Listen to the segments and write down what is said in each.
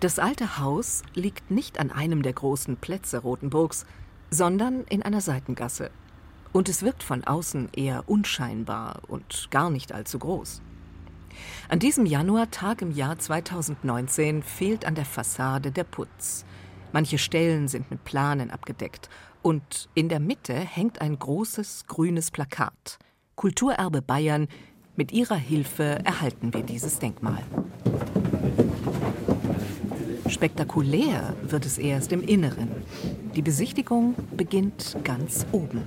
Das alte Haus liegt nicht an einem der großen Plätze Rothenburgs, sondern in einer Seitengasse. Und es wirkt von außen eher unscheinbar und gar nicht allzu groß. An diesem Januartag im Jahr 2019 fehlt an der Fassade der Putz. Manche Stellen sind mit Planen abgedeckt und in der Mitte hängt ein großes grünes Plakat. Kulturerbe Bayern, mit ihrer Hilfe erhalten wir dieses Denkmal. Spektakulär wird es erst im Inneren. Die Besichtigung beginnt ganz oben.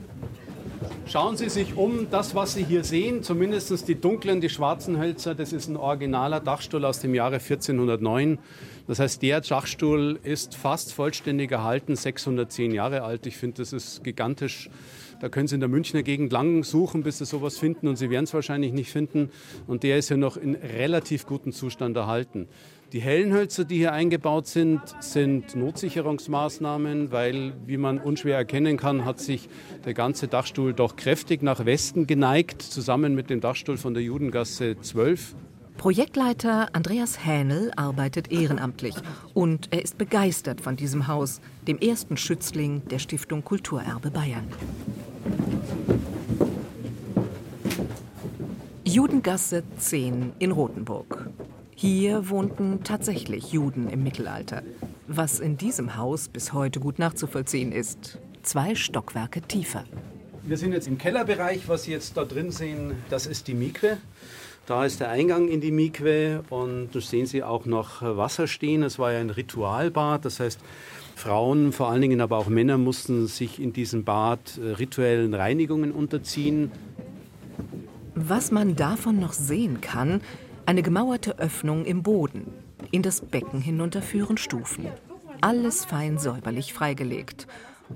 Schauen Sie sich um, das, was Sie hier sehen, zumindest die dunklen, die schwarzen Hölzer, das ist ein originaler Dachstuhl aus dem Jahre 1409. Das heißt, der Dachstuhl ist fast vollständig erhalten, 610 Jahre alt. Ich finde, das ist gigantisch. Da können Sie in der Münchner Gegend lang suchen, bis Sie sowas finden und Sie werden es wahrscheinlich nicht finden. Und der ist ja noch in relativ gutem Zustand erhalten. Die hellen Hölzer, die hier eingebaut sind, sind Notsicherungsmaßnahmen, weil, wie man unschwer erkennen kann, hat sich der ganze Dachstuhl doch kräftig nach Westen geneigt, zusammen mit dem Dachstuhl von der Judengasse 12. Projektleiter Andreas Hähnel arbeitet ehrenamtlich und er ist begeistert von diesem Haus, dem ersten Schützling der Stiftung Kulturerbe Bayern. Judengasse 10 in Rothenburg. Hier wohnten tatsächlich Juden im Mittelalter, was in diesem Haus bis heute gut nachzuvollziehen ist. Zwei Stockwerke tiefer. Wir sind jetzt im Kellerbereich. Was Sie jetzt da drin sehen, das ist die Mikwe. Da ist der Eingang in die Mikwe und da sehen Sie auch noch Wasser stehen. Es war ja ein Ritualbad, das heißt, Frauen, vor allen Dingen aber auch Männer, mussten sich in diesem Bad äh, rituellen Reinigungen unterziehen. Was man davon noch sehen kann, eine gemauerte Öffnung im Boden. In das Becken hinunter führen Stufen. Alles fein säuberlich freigelegt.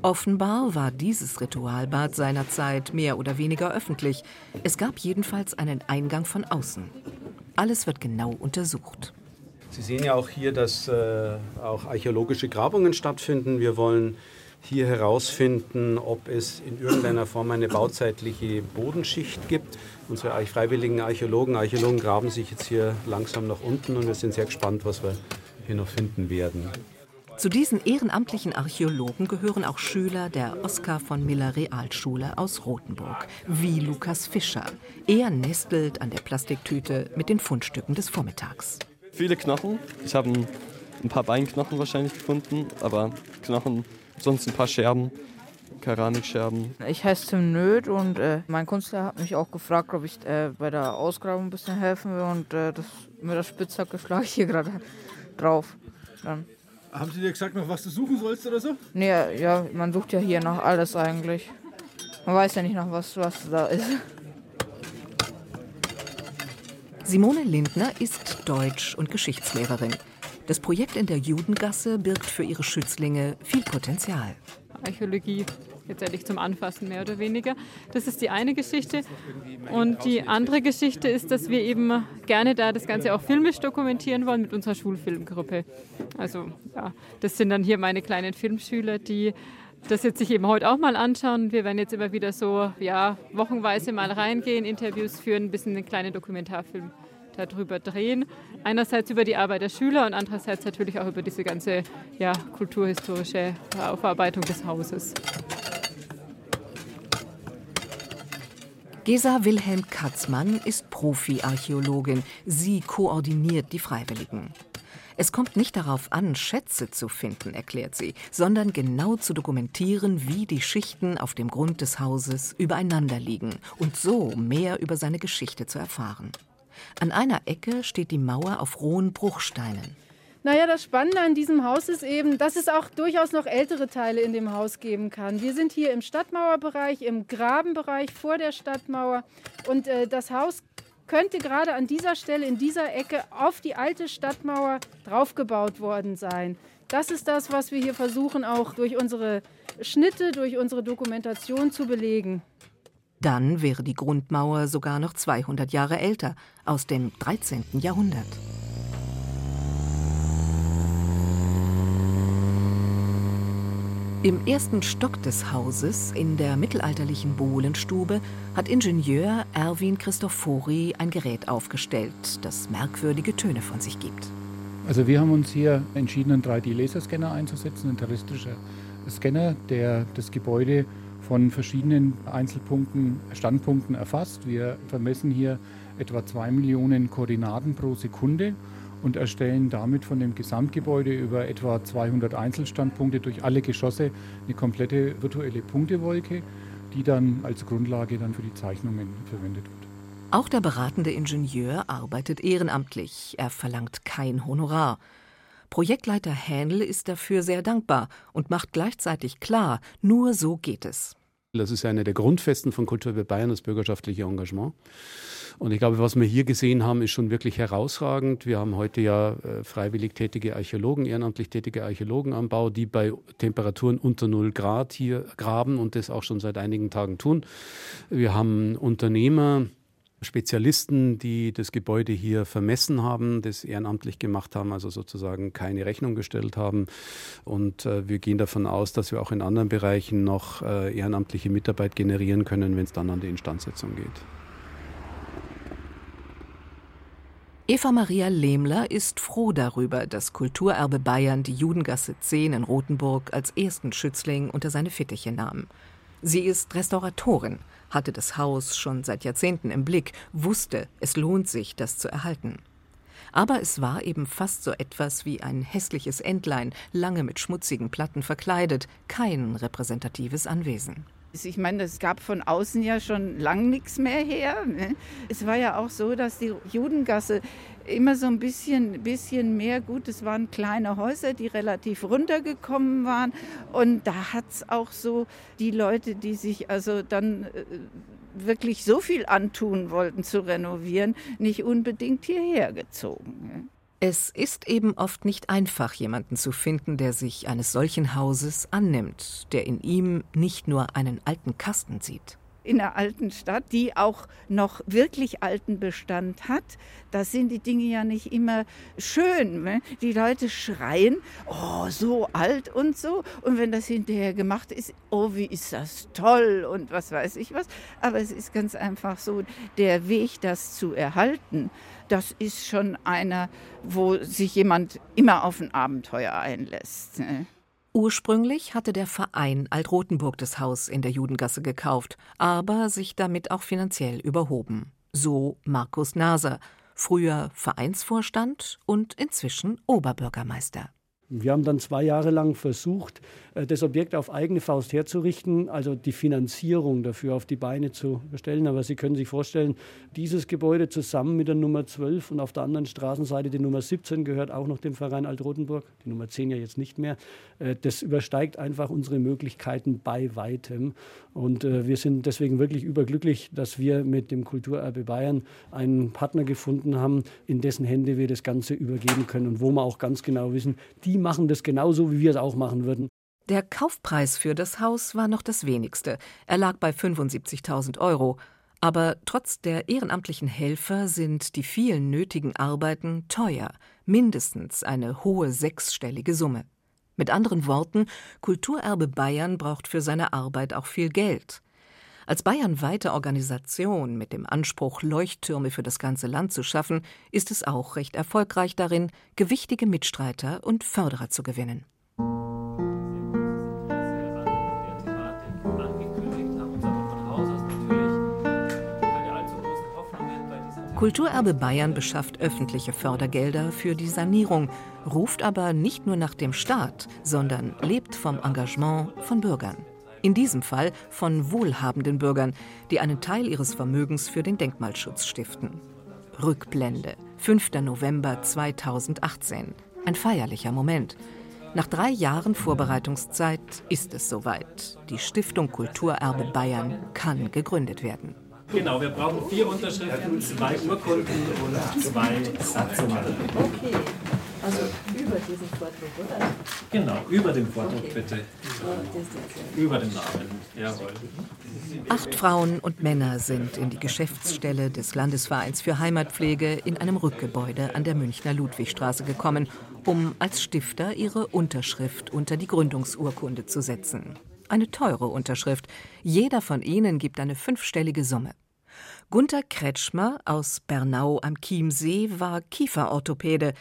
Offenbar war dieses Ritualbad seinerzeit mehr oder weniger öffentlich. Es gab jedenfalls einen Eingang von außen. Alles wird genau untersucht. Sie sehen ja auch hier, dass äh, auch archäologische Grabungen stattfinden. Wir wollen hier herausfinden, ob es in irgendeiner Form eine bauzeitliche Bodenschicht gibt. Unsere freiwilligen Archäologen, Archäologen graben sich jetzt hier langsam nach unten und wir sind sehr gespannt, was wir hier noch finden werden. Zu diesen ehrenamtlichen Archäologen gehören auch Schüler der Oskar von Miller Realschule aus Rothenburg, wie Lukas Fischer. Er nestelt an der Plastiktüte mit den Fundstücken des Vormittags. Viele Knochen. Ich habe ein paar Beinknochen wahrscheinlich gefunden, aber Knochen sonst ein paar Scherben, Keramikscherben. Ich heiße Tim Nöth und äh, mein Künstler hat mich auch gefragt, ob ich äh, bei der Ausgrabung ein bisschen helfen will und äh, das, mit der Spitzhacke schlage ich hier gerade drauf. Dann. Haben Sie dir gesagt, noch was du suchen sollst oder so? Nee, ja, man sucht ja hier noch alles eigentlich. Man weiß ja nicht noch, was, was da ist. Simone Lindner ist Deutsch- und Geschichtslehrerin. Das Projekt in der Judengasse birgt für ihre Schützlinge viel Potenzial. Archäologie letztendlich zum Anfassen, mehr oder weniger. Das ist die eine Geschichte. Und die andere Geschichte ist, dass wir eben gerne da das Ganze auch filmisch dokumentieren wollen mit unserer Schulfilmgruppe. Also ja, das sind dann hier meine kleinen Filmschüler, die das jetzt sich eben heute auch mal anschauen. Wir werden jetzt immer wieder so ja, wochenweise mal reingehen, Interviews führen, ein bisschen einen kleinen Dokumentarfilm darüber drehen. Einerseits über die Arbeit der Schüler und andererseits natürlich auch über diese ganze ja, kulturhistorische Aufarbeitung des Hauses. Gesa Wilhelm Katzmann ist Profi-Archäologin. Sie koordiniert die Freiwilligen. Es kommt nicht darauf an, Schätze zu finden, erklärt sie, sondern genau zu dokumentieren, wie die Schichten auf dem Grund des Hauses übereinander liegen und so mehr über seine Geschichte zu erfahren. An einer Ecke steht die Mauer auf rohen Bruchsteinen. Naja, das Spannende an diesem Haus ist eben, dass es auch durchaus noch ältere Teile in dem Haus geben kann. Wir sind hier im Stadtmauerbereich, im Grabenbereich vor der Stadtmauer. Und äh, das Haus könnte gerade an dieser Stelle, in dieser Ecke, auf die alte Stadtmauer draufgebaut worden sein. Das ist das, was wir hier versuchen, auch durch unsere Schnitte, durch unsere Dokumentation zu belegen. Dann wäre die Grundmauer sogar noch 200 Jahre älter, aus dem 13. Jahrhundert. Im ersten Stock des Hauses, in der mittelalterlichen Bohlenstube, hat Ingenieur Erwin Christofori ein Gerät aufgestellt, das merkwürdige Töne von sich gibt. Also wir haben uns hier entschieden, einen 3D-Laserscanner einzusetzen, ein terrestrischer Scanner, der das Gebäude von verschiedenen Einzelpunkten, Standpunkten erfasst. Wir vermessen hier etwa zwei Millionen Koordinaten pro Sekunde und erstellen damit von dem Gesamtgebäude über etwa 200 Einzelstandpunkte durch alle Geschosse eine komplette virtuelle Punktewolke, die dann als Grundlage dann für die Zeichnungen verwendet wird. Auch der beratende Ingenieur arbeitet ehrenamtlich. Er verlangt kein Honorar. Projektleiter Händel ist dafür sehr dankbar und macht gleichzeitig klar, nur so geht es. Das ist eine der Grundfesten von Kultur bei Bayern, das bürgerschaftliche Engagement. Und ich glaube, was wir hier gesehen haben, ist schon wirklich herausragend. Wir haben heute ja äh, freiwillig tätige Archäologen, ehrenamtlich tätige Archäologen am Bau, die bei Temperaturen unter 0 Grad hier graben und das auch schon seit einigen Tagen tun. Wir haben Unternehmer, Spezialisten, die das Gebäude hier vermessen haben, das ehrenamtlich gemacht haben, also sozusagen keine Rechnung gestellt haben. Und äh, wir gehen davon aus, dass wir auch in anderen Bereichen noch äh, ehrenamtliche Mitarbeit generieren können, wenn es dann an die Instandsetzung geht. Eva Maria Lehmler ist froh darüber, dass Kulturerbe Bayern die Judengasse 10 in Rothenburg als ersten Schützling unter seine Fittiche nahm. Sie ist Restauratorin, hatte das Haus schon seit Jahrzehnten im Blick, wusste, es lohnt sich, das zu erhalten. Aber es war eben fast so etwas wie ein hässliches Entlein, lange mit schmutzigen Platten verkleidet, kein repräsentatives Anwesen. Ich meine, es gab von außen ja schon lang nichts mehr her. Ne? Es war ja auch so, dass die Judengasse immer so ein bisschen, bisschen mehr, gut, es waren kleine Häuser, die relativ runtergekommen waren. Und da hat es auch so die Leute, die sich also dann äh, wirklich so viel antun wollten zu renovieren, nicht unbedingt hierher gezogen. Ne? Es ist eben oft nicht einfach, jemanden zu finden, der sich eines solchen Hauses annimmt, der in ihm nicht nur einen alten Kasten sieht in einer alten Stadt, die auch noch wirklich alten Bestand hat, da sind die Dinge ja nicht immer schön. Ne? Die Leute schreien, oh, so alt und so. Und wenn das hinterher gemacht ist, oh, wie ist das toll und was weiß ich was. Aber es ist ganz einfach so, der Weg, das zu erhalten, das ist schon einer, wo sich jemand immer auf ein Abenteuer einlässt. Ne? Ursprünglich hatte der Verein Alt-Rotenburg das Haus in der Judengasse gekauft, aber sich damit auch finanziell überhoben. So Markus Naser, früher Vereinsvorstand und inzwischen Oberbürgermeister. Wir haben dann zwei Jahre lang versucht, äh, das Objekt auf eigene Faust herzurichten, also die Finanzierung dafür auf die Beine zu stellen. Aber Sie können sich vorstellen, dieses Gebäude zusammen mit der Nummer 12 und auf der anderen Straßenseite die Nummer 17 gehört auch noch dem Verein Alt-Rotenburg, die Nummer 10 ja jetzt nicht mehr. Äh, das übersteigt einfach unsere Möglichkeiten bei weitem. Und äh, wir sind deswegen wirklich überglücklich, dass wir mit dem Kulturerbe Bayern einen Partner gefunden haben, in dessen Hände wir das Ganze übergeben können und wo wir auch ganz genau wissen, die machen das genauso, wie wir es auch machen würden. Der Kaufpreis für das Haus war noch das wenigste. Er lag bei 75.000 Euro. Aber trotz der ehrenamtlichen Helfer sind die vielen nötigen Arbeiten teuer, mindestens eine hohe sechsstellige Summe. Mit anderen Worten, Kulturerbe Bayern braucht für seine Arbeit auch viel Geld. Als bayernweite Organisation mit dem Anspruch, Leuchttürme für das ganze Land zu schaffen, ist es auch recht erfolgreich darin, gewichtige Mitstreiter und Förderer zu gewinnen. Kulturerbe Bayern beschafft öffentliche Fördergelder für die Sanierung, ruft aber nicht nur nach dem Staat, sondern lebt vom Engagement von Bürgern. In diesem Fall von wohlhabenden Bürgern, die einen Teil ihres Vermögens für den Denkmalschutz stiften. Rückblende, 5. November 2018. Ein feierlicher Moment. Nach drei Jahren Vorbereitungszeit ist es soweit. Die Stiftung Kulturerbe Bayern kann gegründet werden. Genau, wir brauchen vier Unterschriften, zwei Urkunden und zwei Satzungen. Okay, also über diesen Vordruck, oder? Genau, über den Vordruck okay. bitte. Über den Namen, jawohl. Acht Frauen und Männer sind in die Geschäftsstelle des Landesvereins für Heimatpflege in einem Rückgebäude an der Münchner Ludwigstraße gekommen, um als Stifter ihre Unterschrift unter die Gründungsurkunde zu setzen. Eine teure Unterschrift. Jeder von ihnen gibt eine fünfstellige Summe. Gunther Kretschmer aus Bernau am Chiemsee war Kieferorthopäde.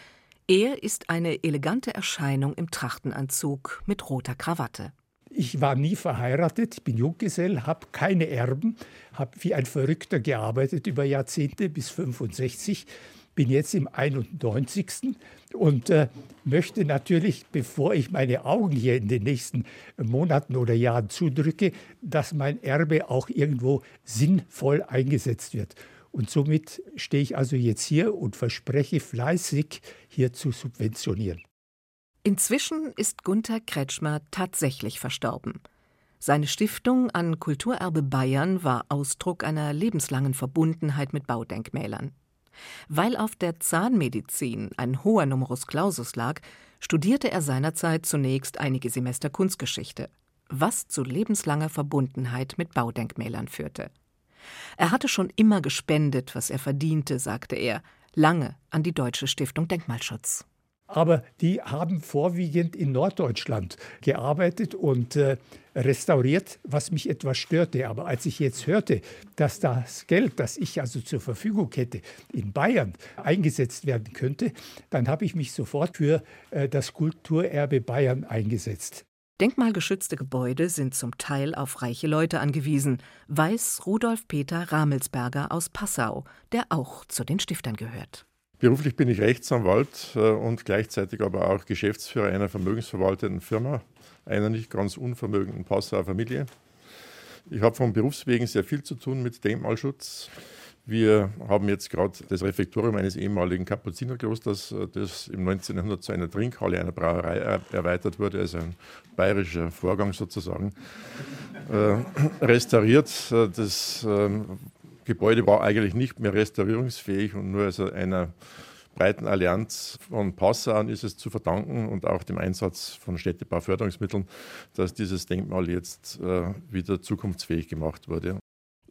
Er ist eine elegante Erscheinung im Trachtenanzug mit roter Krawatte. Ich war nie verheiratet, bin Junggesell, habe keine Erben, habe wie ein Verrückter gearbeitet über Jahrzehnte bis 65, bin jetzt im 91. und äh, möchte natürlich, bevor ich meine Augen hier in den nächsten Monaten oder Jahren zudrücke, dass mein Erbe auch irgendwo sinnvoll eingesetzt wird. Und somit stehe ich also jetzt hier und verspreche fleißig, hier zu subventionieren. Inzwischen ist Gunther Kretschmer tatsächlich verstorben. Seine Stiftung an Kulturerbe Bayern war Ausdruck einer lebenslangen Verbundenheit mit Baudenkmälern. Weil auf der Zahnmedizin ein hoher Numerus Clausus lag, studierte er seinerzeit zunächst einige Semester Kunstgeschichte, was zu lebenslanger Verbundenheit mit Baudenkmälern führte. Er hatte schon immer gespendet, was er verdiente, sagte er, lange an die Deutsche Stiftung Denkmalschutz. Aber die haben vorwiegend in Norddeutschland gearbeitet und äh, restauriert, was mich etwas störte. Aber als ich jetzt hörte, dass das Geld, das ich also zur Verfügung hätte, in Bayern eingesetzt werden könnte, dann habe ich mich sofort für äh, das Kulturerbe Bayern eingesetzt. Denkmalgeschützte Gebäude sind zum Teil auf reiche Leute angewiesen, weiß Rudolf Peter Ramelsberger aus Passau, der auch zu den Stiftern gehört. Beruflich bin ich Rechtsanwalt äh, und gleichzeitig aber auch Geschäftsführer einer vermögensverwalteten Firma, einer nicht ganz unvermögenden Passauer Familie. Ich habe von Berufswegen sehr viel zu tun mit Denkmalschutz. Wir haben jetzt gerade das Refektorium eines ehemaligen Kapuzinerklosters, äh, das im 1900 zu einer Trinkhalle einer Brauerei erweitert wurde, also ein bayerischer Vorgang sozusagen, äh, restauriert. Äh, das ähm, Gebäude war eigentlich nicht mehr restaurierungsfähig und nur also einer breiten Allianz von Passauern ist es zu verdanken und auch dem Einsatz von Städtebauförderungsmitteln, dass dieses Denkmal jetzt wieder zukunftsfähig gemacht wurde.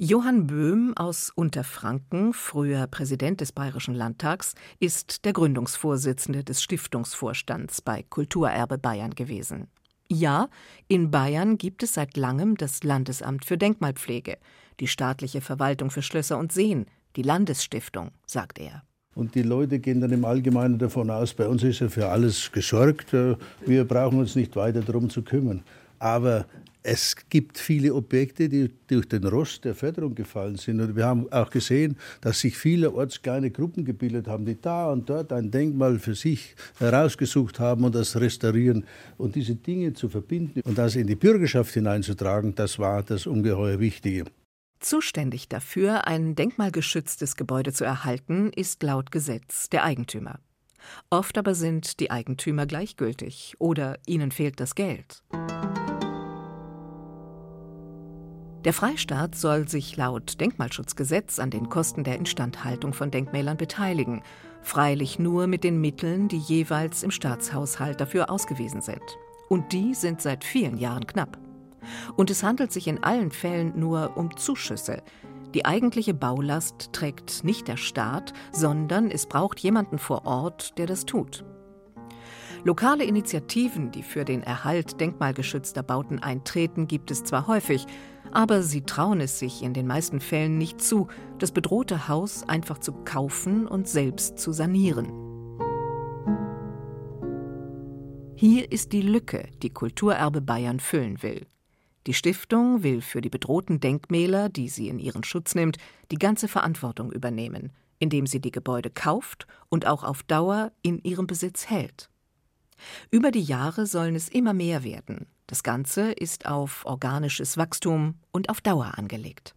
Johann Böhm aus Unterfranken, früher Präsident des Bayerischen Landtags, ist der Gründungsvorsitzende des Stiftungsvorstands bei Kulturerbe Bayern gewesen. Ja, in Bayern gibt es seit langem das Landesamt für Denkmalpflege, die staatliche Verwaltung für Schlösser und Seen, die Landesstiftung, sagt er. Und die Leute gehen dann im Allgemeinen davon aus, bei uns ist ja für alles gesorgt, wir brauchen uns nicht weiter darum zu kümmern. Aber es gibt viele Objekte, die durch den Rost der Förderung gefallen sind. Und wir haben auch gesehen, dass sich vielerorts kleine Gruppen gebildet haben, die da und dort ein Denkmal für sich herausgesucht haben und das restaurieren. Und diese Dinge zu verbinden und das in die Bürgerschaft hineinzutragen, das war das ungeheuer Wichtige. Zuständig dafür, ein denkmalgeschütztes Gebäude zu erhalten, ist laut Gesetz der Eigentümer. Oft aber sind die Eigentümer gleichgültig oder ihnen fehlt das Geld. Der Freistaat soll sich laut Denkmalschutzgesetz an den Kosten der Instandhaltung von Denkmälern beteiligen, freilich nur mit den Mitteln, die jeweils im Staatshaushalt dafür ausgewiesen sind. Und die sind seit vielen Jahren knapp. Und es handelt sich in allen Fällen nur um Zuschüsse. Die eigentliche Baulast trägt nicht der Staat, sondern es braucht jemanden vor Ort, der das tut. Lokale Initiativen, die für den Erhalt denkmalgeschützter Bauten eintreten, gibt es zwar häufig, aber sie trauen es sich in den meisten Fällen nicht zu, das bedrohte Haus einfach zu kaufen und selbst zu sanieren. Hier ist die Lücke, die Kulturerbe Bayern füllen will. Die Stiftung will für die bedrohten Denkmäler, die sie in ihren Schutz nimmt, die ganze Verantwortung übernehmen, indem sie die Gebäude kauft und auch auf Dauer in ihrem Besitz hält. Über die Jahre sollen es immer mehr werden, das Ganze ist auf organisches Wachstum und auf Dauer angelegt.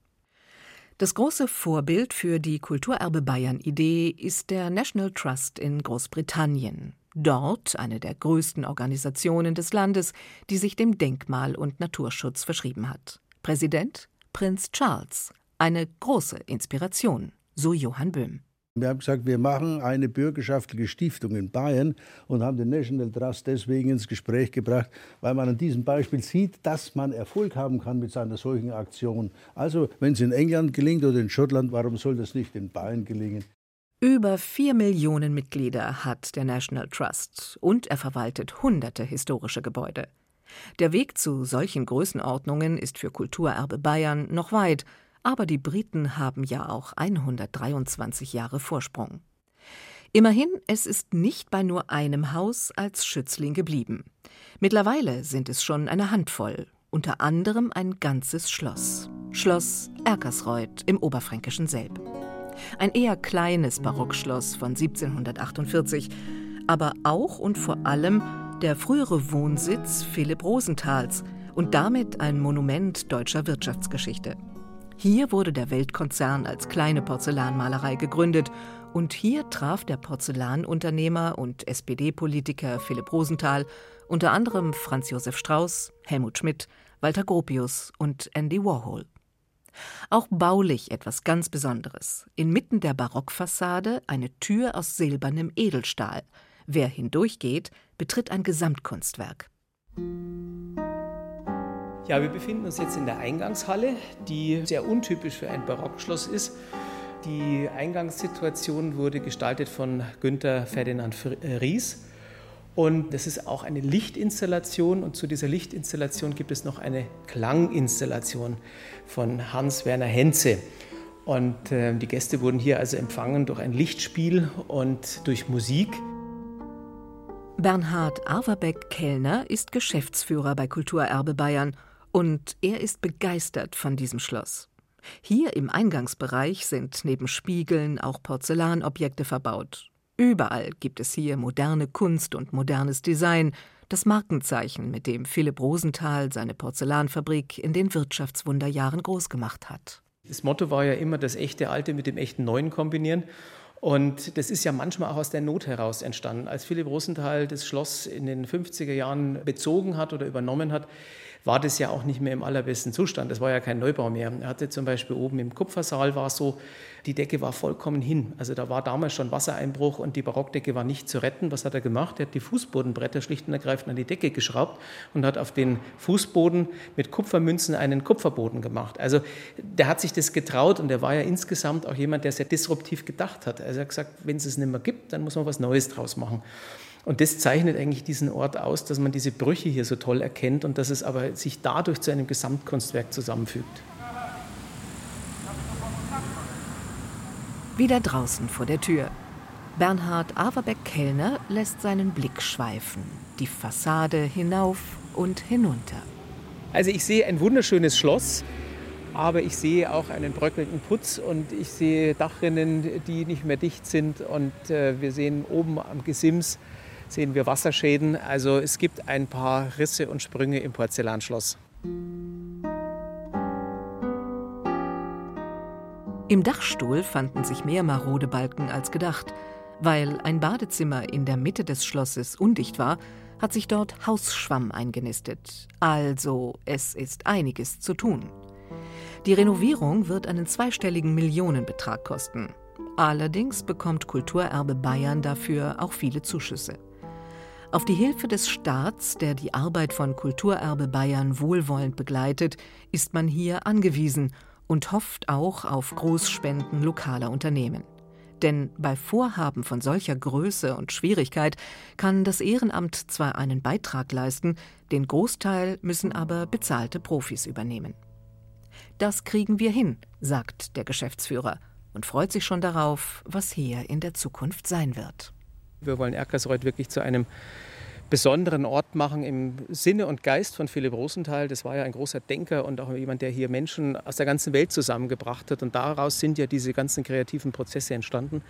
Das große Vorbild für die Kulturerbe Bayern-Idee ist der National Trust in Großbritannien. Dort eine der größten Organisationen des Landes, die sich dem Denkmal- und Naturschutz verschrieben hat. Präsident Prinz Charles. Eine große Inspiration, so Johann Böhm. Wir haben gesagt, wir machen eine bürgerschaftliche Stiftung in Bayern und haben den National Trust deswegen ins Gespräch gebracht, weil man an diesem Beispiel sieht, dass man Erfolg haben kann mit einer solchen Aktion. Also, wenn es in England gelingt oder in Schottland, warum soll das nicht in Bayern gelingen? Über vier Millionen Mitglieder hat der National Trust und er verwaltet hunderte historische Gebäude. Der Weg zu solchen Größenordnungen ist für Kulturerbe Bayern noch weit, aber die Briten haben ja auch 123 Jahre Vorsprung. Immerhin, es ist nicht bei nur einem Haus als Schützling geblieben. Mittlerweile sind es schon eine Handvoll, unter anderem ein ganzes Schloss. Schloss Erkersreuth im oberfränkischen Selb. Ein eher kleines Barockschloss von 1748, aber auch und vor allem der frühere Wohnsitz Philipp Rosenthals und damit ein Monument deutscher Wirtschaftsgeschichte. Hier wurde der Weltkonzern als kleine Porzellanmalerei gegründet und hier traf der Porzellanunternehmer und SPD-Politiker Philipp Rosenthal unter anderem Franz Josef Strauß, Helmut Schmidt, Walter Gropius und Andy Warhol. Auch baulich etwas ganz Besonderes. Inmitten der Barockfassade eine Tür aus silbernem Edelstahl. Wer hindurchgeht, betritt ein Gesamtkunstwerk. Ja, wir befinden uns jetzt in der Eingangshalle, die sehr untypisch für ein Barockschloss ist. Die Eingangssituation wurde gestaltet von Günther Ferdinand äh, Ries. Und das ist auch eine Lichtinstallation. Und zu dieser Lichtinstallation gibt es noch eine Klanginstallation von Hans-Werner Henze. Und äh, die Gäste wurden hier also empfangen durch ein Lichtspiel und durch Musik. Bernhard Averbeck-Kellner ist Geschäftsführer bei Kulturerbe Bayern und er ist begeistert von diesem Schloss. Hier im Eingangsbereich sind neben Spiegeln auch Porzellanobjekte verbaut. Überall gibt es hier moderne Kunst und modernes Design, das Markenzeichen, mit dem Philipp Rosenthal seine Porzellanfabrik in den Wirtschaftswunderjahren großgemacht hat. Das Motto war ja immer das echte Alte mit dem echten Neuen kombinieren. Und das ist ja manchmal auch aus der Not heraus entstanden. Als Philipp Rosenthal das Schloss in den 50er Jahren bezogen hat oder übernommen hat, war das ja auch nicht mehr im allerbesten Zustand. Das war ja kein Neubau mehr. Er hatte zum Beispiel oben im Kupfersaal war so, die Decke war vollkommen hin. Also da war damals schon Wassereinbruch und die Barockdecke war nicht zu retten. Was hat er gemacht? Er hat die Fußbodenbretter schlicht und ergreifend an die Decke geschraubt und hat auf den Fußboden mit Kupfermünzen einen Kupferboden gemacht. Also der hat sich das getraut und er war ja insgesamt auch jemand, der sehr disruptiv gedacht hat. Also er hat gesagt, wenn es es nicht mehr gibt, dann muss man was Neues draus machen. Und das zeichnet eigentlich diesen Ort aus, dass man diese Brüche hier so toll erkennt und dass es aber sich dadurch zu einem Gesamtkunstwerk zusammenfügt. Wieder draußen vor der Tür. Bernhard Averbeck-Kellner lässt seinen Blick schweifen, die Fassade hinauf und hinunter. Also ich sehe ein wunderschönes Schloss, aber ich sehe auch einen bröckelnden Putz und ich sehe Dachrinnen, die nicht mehr dicht sind und äh, wir sehen oben am Gesims sehen wir Wasserschäden. Also es gibt ein paar Risse und Sprünge im Porzellanschloss. Im Dachstuhl fanden sich mehr marode Balken als gedacht. Weil ein Badezimmer in der Mitte des Schlosses undicht war, hat sich dort Hausschwamm eingenistet. Also es ist einiges zu tun. Die Renovierung wird einen zweistelligen Millionenbetrag kosten. Allerdings bekommt Kulturerbe Bayern dafür auch viele Zuschüsse. Auf die Hilfe des Staats, der die Arbeit von Kulturerbe Bayern wohlwollend begleitet, ist man hier angewiesen und hofft auch auf Großspenden lokaler Unternehmen. Denn bei Vorhaben von solcher Größe und Schwierigkeit kann das Ehrenamt zwar einen Beitrag leisten, den Großteil müssen aber bezahlte Profis übernehmen. Das kriegen wir hin, sagt der Geschäftsführer und freut sich schon darauf, was hier in der Zukunft sein wird. Wir wollen Erkersreuth wirklich zu einem besonderen Ort machen im Sinne und Geist von Philipp Rosenthal. Das war ja ein großer Denker und auch jemand, der hier Menschen aus der ganzen Welt zusammengebracht hat. Und daraus sind ja diese ganzen kreativen Prozesse entstanden.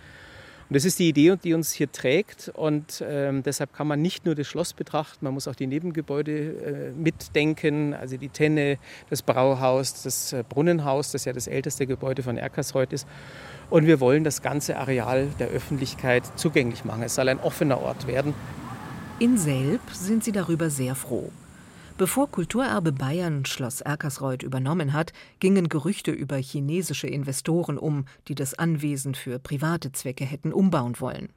Und das ist die Idee, die uns hier trägt. Und ähm, deshalb kann man nicht nur das Schloss betrachten, man muss auch die Nebengebäude äh, mitdenken, also die Tenne, das Brauhaus, das äh, Brunnenhaus, das ja das älteste Gebäude von Erkersreuth ist. Und wir wollen das ganze Areal der Öffentlichkeit zugänglich machen. Es soll ein offener Ort werden. In Selb sind sie darüber sehr froh. Bevor Kulturerbe Bayern Schloss Erkersreuth übernommen hat, gingen Gerüchte über chinesische Investoren um, die das Anwesen für private Zwecke hätten umbauen wollen.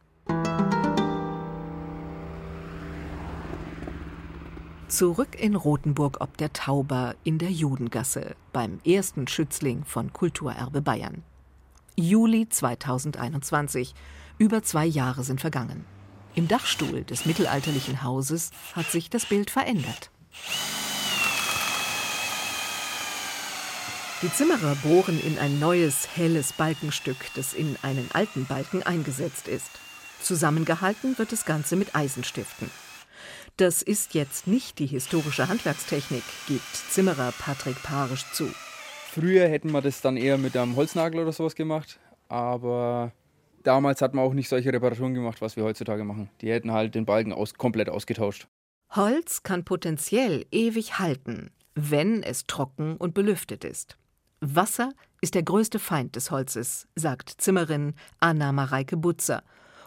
Zurück in Rothenburg ob der Tauber in der Judengasse beim ersten Schützling von Kulturerbe Bayern. Juli 2021. Über zwei Jahre sind vergangen. Im Dachstuhl des mittelalterlichen Hauses hat sich das Bild verändert. Die Zimmerer bohren in ein neues, helles Balkenstück, das in einen alten Balken eingesetzt ist. Zusammengehalten wird das Ganze mit Eisenstiften. Das ist jetzt nicht die historische Handwerkstechnik, gibt Zimmerer Patrick Parisch zu. Früher hätten wir das dann eher mit einem Holznagel oder sowas gemacht, aber damals hat man auch nicht solche Reparaturen gemacht, was wir heutzutage machen. Die hätten halt den Balken aus, komplett ausgetauscht. Holz kann potenziell ewig halten, wenn es trocken und belüftet ist. Wasser ist der größte Feind des Holzes, sagt Zimmerin Anna Mareike Butzer.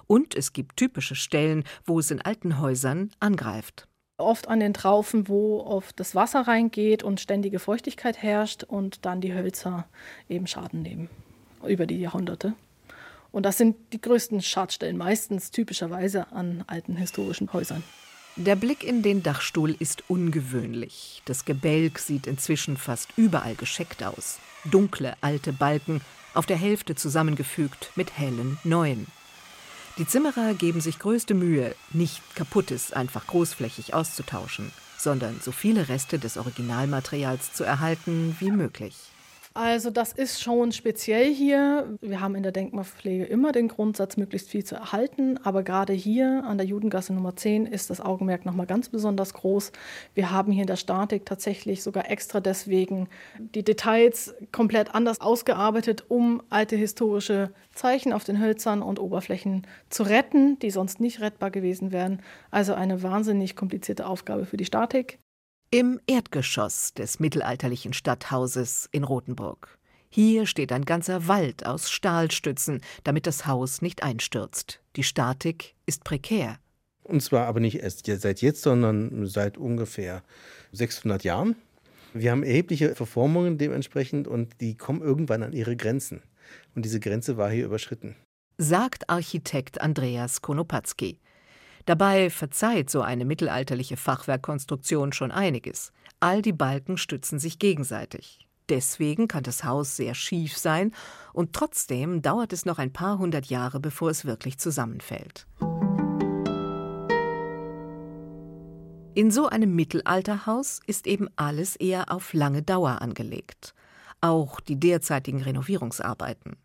Und es gibt typische Stellen, wo es in alten Häusern angreift. Oft an den Traufen, wo oft das Wasser reingeht und ständige Feuchtigkeit herrscht und dann die Hölzer eben Schaden nehmen über die Jahrhunderte. Und das sind die größten Schadstellen, meistens typischerweise an alten historischen Häusern. Der Blick in den Dachstuhl ist ungewöhnlich. Das Gebälk sieht inzwischen fast überall gescheckt aus. Dunkle alte Balken, auf der Hälfte zusammengefügt mit hellen neuen. Die Zimmerer geben sich größte Mühe, nicht kaputtes einfach großflächig auszutauschen, sondern so viele Reste des Originalmaterials zu erhalten wie möglich. Also das ist schon speziell hier. Wir haben in der Denkmalpflege immer den Grundsatz, möglichst viel zu erhalten. Aber gerade hier an der Judengasse Nummer 10 ist das Augenmerk nochmal ganz besonders groß. Wir haben hier in der Statik tatsächlich sogar extra deswegen die Details komplett anders ausgearbeitet, um alte historische Zeichen auf den Hölzern und Oberflächen zu retten, die sonst nicht rettbar gewesen wären. Also eine wahnsinnig komplizierte Aufgabe für die Statik. Im Erdgeschoss des mittelalterlichen Stadthauses in Rothenburg. Hier steht ein ganzer Wald aus Stahlstützen, damit das Haus nicht einstürzt. Die Statik ist prekär. Und zwar aber nicht erst seit jetzt, sondern seit ungefähr 600 Jahren. Wir haben erhebliche Verformungen dementsprechend und die kommen irgendwann an ihre Grenzen. Und diese Grenze war hier überschritten. Sagt Architekt Andreas Konopatzki. Dabei verzeiht so eine mittelalterliche Fachwerkkonstruktion schon einiges. All die Balken stützen sich gegenseitig. Deswegen kann das Haus sehr schief sein und trotzdem dauert es noch ein paar hundert Jahre, bevor es wirklich zusammenfällt. In so einem Mittelalterhaus ist eben alles eher auf lange Dauer angelegt. Auch die derzeitigen Renovierungsarbeiten.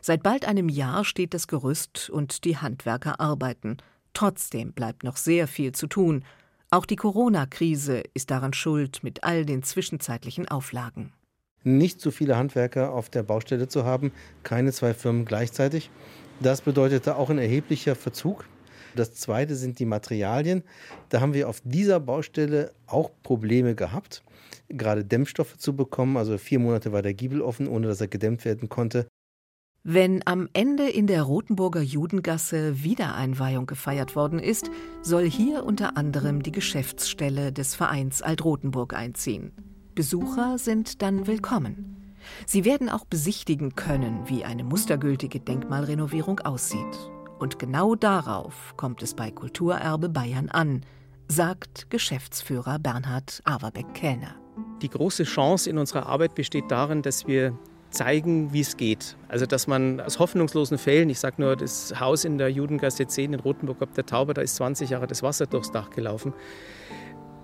Seit bald einem Jahr steht das Gerüst und die Handwerker arbeiten. Trotzdem bleibt noch sehr viel zu tun. Auch die Corona-Krise ist daran schuld mit all den zwischenzeitlichen Auflagen. Nicht so viele Handwerker auf der Baustelle zu haben, keine zwei Firmen gleichzeitig. Das bedeutete auch ein erheblicher Verzug. Das zweite sind die Materialien. Da haben wir auf dieser Baustelle auch Probleme gehabt, gerade Dämmstoffe zu bekommen. Also vier Monate war der Giebel offen, ohne dass er gedämmt werden konnte. Wenn am Ende in der Rothenburger Judengasse Wiedereinweihung gefeiert worden ist, soll hier unter anderem die Geschäftsstelle des Vereins Alt-Rotenburg einziehen. Besucher sind dann willkommen. Sie werden auch besichtigen können, wie eine mustergültige Denkmalrenovierung aussieht. Und genau darauf kommt es bei Kulturerbe Bayern an, sagt Geschäftsführer Bernhard Averbeck-Kellner. Die große Chance in unserer Arbeit besteht darin, dass wir zeigen, wie es geht. Also dass man aus hoffnungslosen Fällen, ich sage nur das Haus in der Judengasse 10 in Rothenburg ob der Tauber, da ist 20 Jahre das Wasser durchs Dach gelaufen,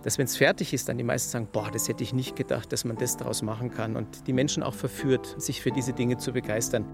dass wenn es fertig ist, dann die meisten sagen, boah, das hätte ich nicht gedacht, dass man das daraus machen kann und die Menschen auch verführt, sich für diese Dinge zu begeistern.